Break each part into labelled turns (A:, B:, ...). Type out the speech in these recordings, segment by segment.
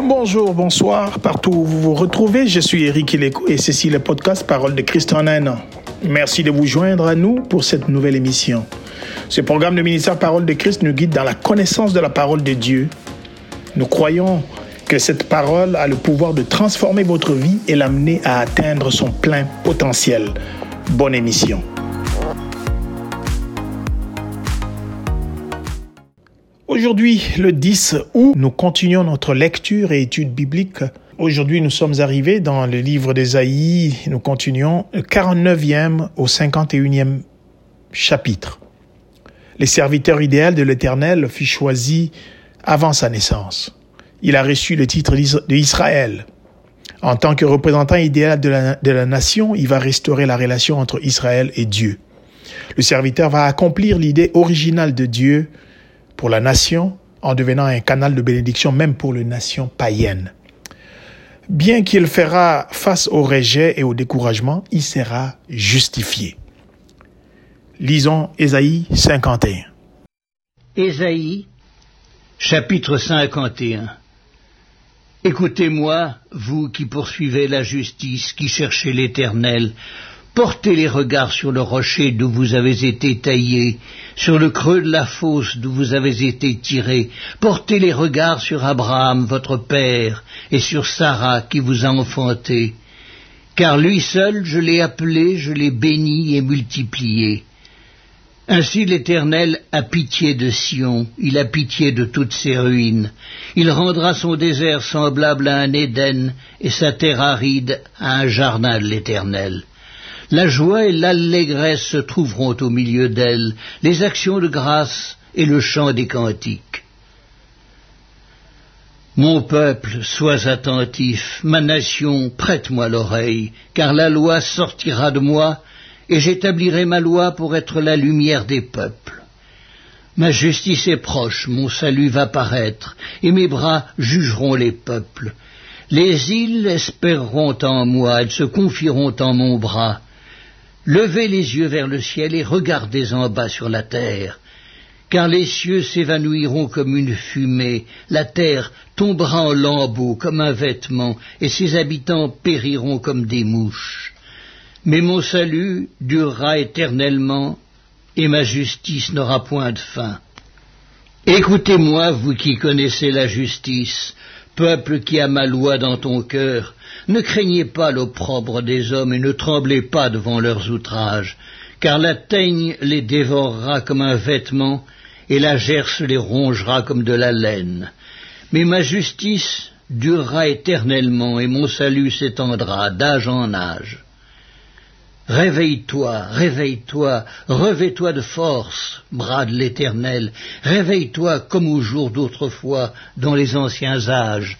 A: Bonjour, bonsoir, partout où vous vous retrouvez, je suis Eric Ileko et ceci est le podcast Parole de Christ en un an. Merci de vous joindre à nous pour cette nouvelle émission. Ce programme de ministère Parole de Christ nous guide dans la connaissance de la parole de Dieu. Nous croyons que cette parole a le pouvoir de transformer votre vie et l'amener à atteindre son plein potentiel. Bonne émission. Aujourd'hui, le 10 août, nous continuons notre lecture et étude biblique. Aujourd'hui, nous sommes arrivés dans le livre d'Ésaïe. Nous continuons le 49e au 51e chapitre. Les serviteurs idéal de l'Éternel fut choisi avant sa naissance. Il a reçu le titre d'Israël. En tant que représentant idéal de la, de la nation, il va restaurer la relation entre Israël et Dieu. Le serviteur va accomplir l'idée originale de Dieu pour la nation en devenant un canal de bénédiction même pour les nations païennes. Bien qu'il fera face au rejet et au découragement, il sera justifié. Lisons Ésaïe 51.
B: Ésaïe, chapitre 51. Écoutez-moi, vous qui poursuivez la justice, qui cherchez l'Éternel, Portez les regards sur le rocher d'où vous avez été taillé, sur le creux de la fosse d'où vous avez été tiré. Portez les regards sur Abraham, votre père, et sur Sarah qui vous a enfanté. Car lui seul, je l'ai appelé, je l'ai béni et multiplié. Ainsi l'Éternel a pitié de Sion, il a pitié de toutes ses ruines. Il rendra son désert semblable à un Éden et sa terre aride à un jardin de l'Éternel. La joie et l'allégresse se trouveront au milieu d'elle, les actions de grâce et le chant des cantiques. Mon peuple, sois attentif, ma nation, prête-moi l'oreille, car la loi sortira de moi, et j'établirai ma loi pour être la lumière des peuples. Ma justice est proche, mon salut va paraître, et mes bras jugeront les peuples. Les îles espéreront en moi, elles se confieront en mon bras. Levez les yeux vers le ciel et regardez en bas sur la terre, car les cieux s'évanouiront comme une fumée, la terre tombera en lambeaux comme un vêtement, et ses habitants périront comme des mouches. Mais mon salut durera éternellement, et ma justice n'aura point de fin. Écoutez-moi, vous qui connaissez la justice, peuple qui a ma loi dans ton cœur, ne craignez pas l'opprobre des hommes et ne tremblez pas devant leurs outrages, car la teigne les dévorera comme un vêtement, et la gerce les rongera comme de la laine. Mais ma justice durera éternellement, et mon salut s'étendra d'âge en âge. Réveille-toi, réveille-toi, revais-toi de force, bras de l'Éternel, réveille-toi comme au jour d'autrefois, dans les anciens âges.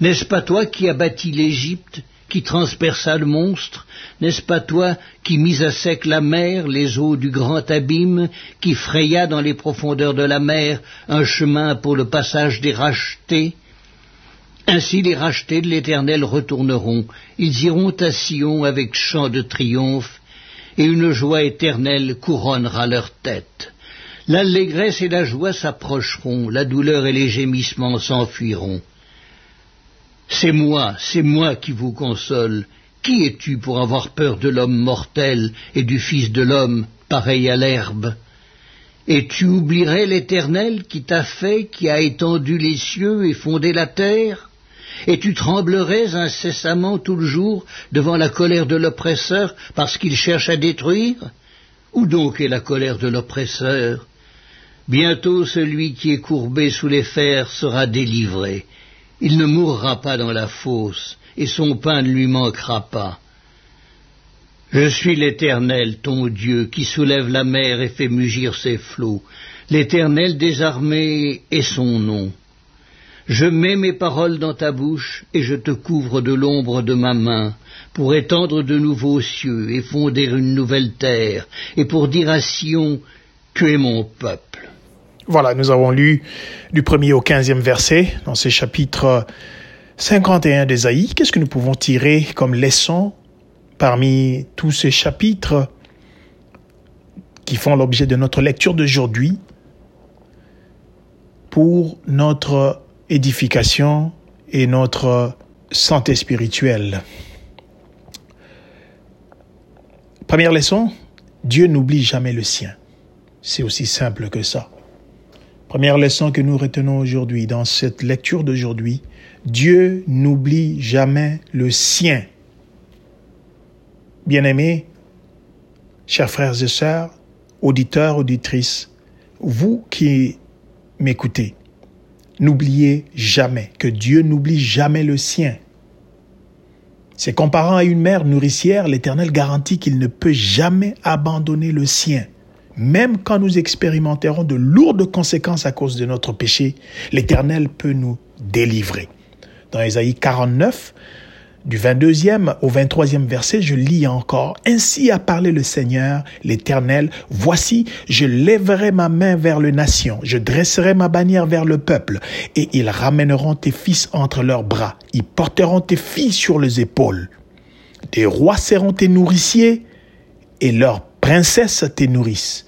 B: N'est-ce pas toi qui bâti l'Égypte, qui transperça le monstre? N'est-ce pas toi qui mis à sec la mer, les eaux du grand abîme, qui fraya dans les profondeurs de la mer un chemin pour le passage des rachetés? Ainsi les rachetés de l'Éternel retourneront, ils iront à Sion avec chant de triomphe, et une joie éternelle couronnera leur tête. L'allégresse et la joie s'approcheront, la douleur et les gémissements s'enfuiront. C'est moi, c'est moi qui vous console. Qui es-tu pour avoir peur de l'homme mortel et du Fils de l'homme, pareil à l'herbe? Et tu oublierais l'Éternel qui t'a fait, qui a étendu les cieux et fondé la terre? Et tu tremblerais incessamment tout le jour devant la colère de l'oppresseur parce qu'il cherche à détruire? Où donc est la colère de l'oppresseur? Bientôt celui qui est courbé sous les fers sera délivré, il ne mourra pas dans la fosse, et son pain ne lui manquera pas. Je suis l'Éternel, ton Dieu, qui soulève la mer et fait mugir ses flots. L'Éternel des armées est son nom. Je mets mes paroles dans ta bouche, et je te couvre de l'ombre de ma main, pour étendre de nouveaux cieux, et fonder une nouvelle terre, et pour dire à Sion, Tu es mon peuple.
A: Voilà, nous avons lu du premier au quinzième verset dans ce chapitre 51 d'Ésaïe. Qu'est-ce que nous pouvons tirer comme leçon parmi tous ces chapitres qui font l'objet de notre lecture d'aujourd'hui pour notre édification et notre santé spirituelle. Première leçon, Dieu n'oublie jamais le sien. C'est aussi simple que ça. Première leçon que nous retenons aujourd'hui dans cette lecture d'aujourd'hui, Dieu n'oublie jamais le sien. Bien-aimés, chers frères et sœurs, auditeurs, auditrices, vous qui m'écoutez, n'oubliez jamais que Dieu n'oublie jamais le sien. C'est comparant à une mère nourricière, l'Éternel garantit qu'il ne peut jamais abandonner le sien. Même quand nous expérimenterons de lourdes conséquences à cause de notre péché, l'Éternel peut nous délivrer. Dans Ésaïe 49, du 22e au 23e verset, je lis encore, Ainsi a parlé le Seigneur, l'Éternel, Voici, je lèverai ma main vers les nations, je dresserai ma bannière vers le peuple, et ils ramèneront tes fils entre leurs bras, ils porteront tes filles sur les épaules. Des rois seront tes nourriciers, et leurs princesses tes nourrices.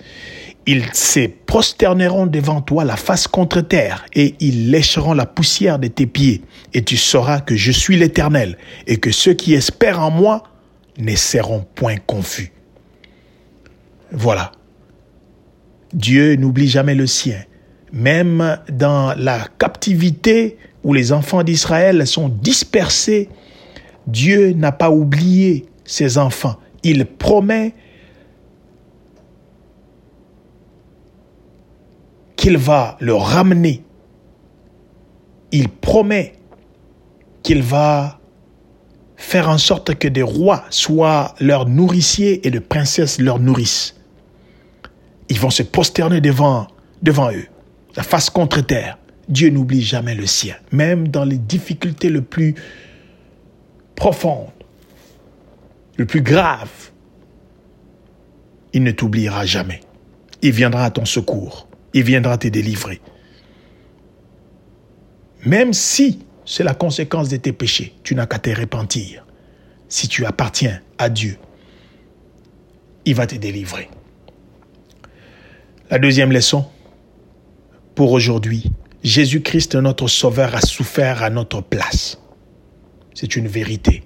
A: Ils se prosterneront devant toi la face contre terre, et ils lécheront la poussière de tes pieds, et tu sauras que je suis l'Éternel, et que ceux qui espèrent en moi ne seront point confus. Voilà. Dieu n'oublie jamais le sien. Même dans la captivité où les enfants d'Israël sont dispersés, Dieu n'a pas oublié ses enfants. Il promet qu'il va le ramener. Il promet qu'il va faire en sorte que des rois soient leurs nourriciers et de princesses leurs nourrissent. Ils vont se prosterner devant, devant eux, la face contre terre. Dieu n'oublie jamais le sien, même dans les difficultés les plus profondes, les plus graves. Il ne t'oubliera jamais. Il viendra à ton secours il viendra te délivrer. Même si c'est la conséquence de tes péchés, tu n'as qu'à te repentir. Si tu appartiens à Dieu, il va te délivrer. La deuxième leçon pour aujourd'hui, Jésus-Christ, notre Sauveur, a souffert à notre place. C'est une vérité.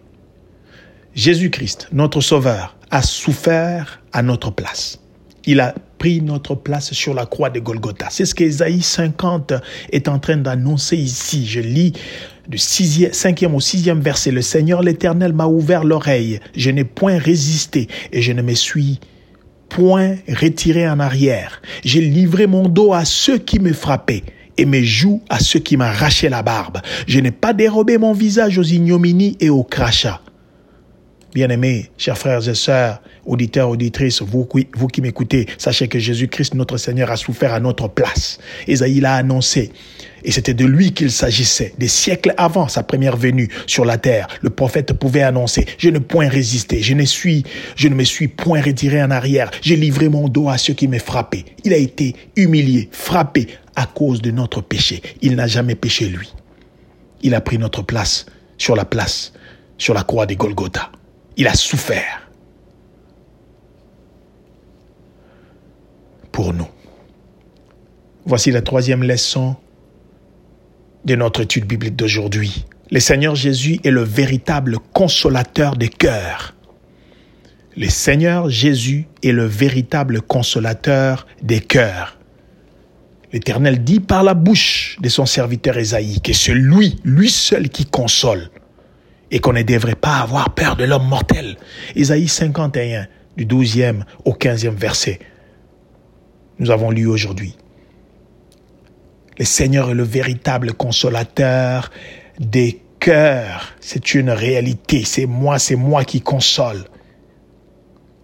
A: Jésus-Christ, notre Sauveur, a souffert à notre place. Il a pris notre place sur la croix de Golgotha. C'est ce qu'Ésaïe 50 est en train d'annoncer ici. Je lis du 5e au 6e verset. Le Seigneur l'Éternel m'a ouvert l'oreille. Je n'ai point résisté et je ne me suis point retiré en arrière. J'ai livré mon dos à ceux qui me frappaient et mes joues à ceux qui m'arrachaient la barbe. Je n'ai pas dérobé mon visage aux ignominies et aux crachats. Bien-aimés, chers frères et sœurs, auditeurs, auditrices, vous, vous qui m'écoutez, sachez que Jésus-Christ, notre Seigneur, a souffert à notre place. Esaïe l'a annoncé. Et c'était de lui qu'il s'agissait. Des siècles avant sa première venue sur la terre, le prophète pouvait annoncer, je ne point résister, je ne suis, je ne me suis point retiré en arrière, j'ai livré mon dos à ceux qui m'ont frappé. Il a été humilié, frappé à cause de notre péché. Il n'a jamais péché lui. Il a pris notre place sur la place, sur la croix des Golgotha. Il a souffert pour nous. Voici la troisième leçon de notre étude biblique d'aujourd'hui. Le Seigneur Jésus est le véritable consolateur des cœurs. Le Seigneur Jésus est le véritable consolateur des cœurs. L'Éternel dit par la bouche de son serviteur Ésaïe que c'est lui, lui seul qui console et qu'on ne devrait pas avoir peur de l'homme mortel. Isaïe 51, du 12e au 15e verset. Nous avons lu aujourd'hui. Le Seigneur est le véritable consolateur des cœurs. C'est une réalité. C'est moi, c'est moi qui console.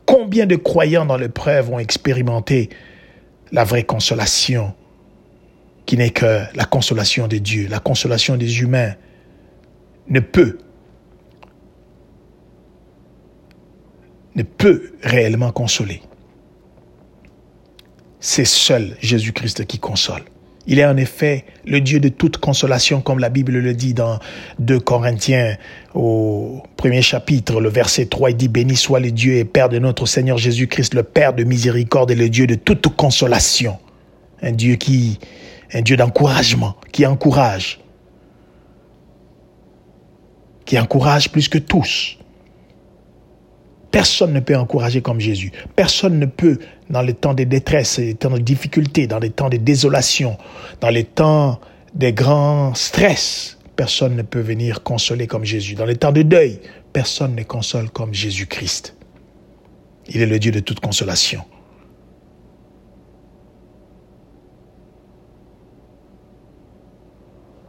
A: Combien de croyants dans l'épreuve ont expérimenté la vraie consolation, qui n'est que la consolation de Dieu, la consolation des humains, ne peut ne peut réellement consoler. C'est seul Jésus-Christ qui console. Il est en effet le Dieu de toute consolation, comme la Bible le dit dans 2 Corinthiens au premier chapitre, le verset 3, il dit, Béni soit le Dieu et Père de notre Seigneur Jésus-Christ, le Père de miséricorde et le Dieu de toute consolation. Un Dieu qui, un Dieu d'encouragement, qui encourage. qui encourage plus que tous. Personne ne peut encourager comme Jésus. Personne ne peut, dans les temps de détresse, les temps de difficulté, dans les temps de désolation, dans les temps des grands stress, personne ne peut venir consoler comme Jésus. Dans les temps de deuil, personne ne console comme Jésus-Christ. Il est le Dieu de toute consolation.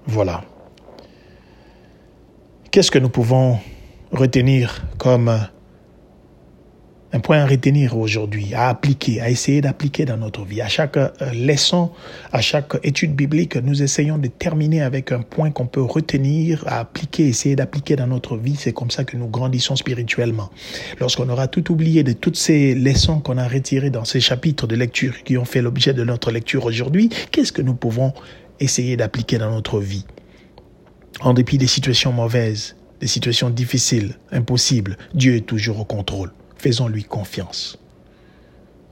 A: Voilà. Qu'est-ce que nous pouvons retenir comme un point à retenir aujourd'hui, à appliquer, à essayer d'appliquer dans notre vie. À chaque euh, leçon, à chaque étude biblique, nous essayons de terminer avec un point qu'on peut retenir, à appliquer, essayer d'appliquer dans notre vie. C'est comme ça que nous grandissons spirituellement. Lorsqu'on aura tout oublié de toutes ces leçons qu'on a retirées dans ces chapitres de lecture qui ont fait l'objet de notre lecture aujourd'hui, qu'est-ce que nous pouvons essayer d'appliquer dans notre vie? En dépit des situations mauvaises, des situations difficiles, impossibles, Dieu est toujours au contrôle. Faisons-lui confiance.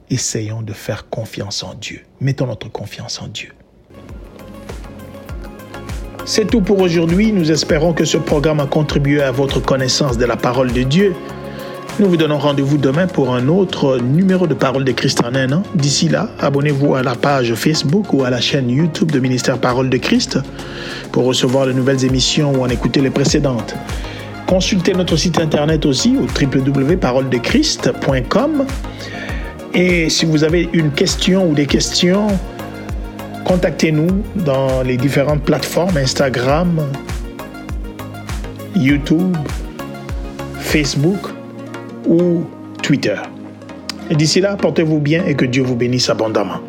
A: Essayons de faire confiance en Dieu. Mettons notre confiance en Dieu. C'est tout pour aujourd'hui. Nous espérons que ce programme a contribué à votre connaissance de la parole de Dieu. Nous vous donnons rendez-vous demain pour un autre numéro de Parole de Christ en un an. D'ici là, abonnez-vous à la page Facebook ou à la chaîne YouTube de Ministère Parole de Christ pour recevoir de nouvelles émissions ou en écouter les précédentes. Consultez notre site internet aussi au www.paroledechrist.com. Et si vous avez une question ou des questions, contactez-nous dans les différentes plateformes Instagram, YouTube, Facebook ou Twitter. Et d'ici là, portez-vous bien et que Dieu vous bénisse abondamment.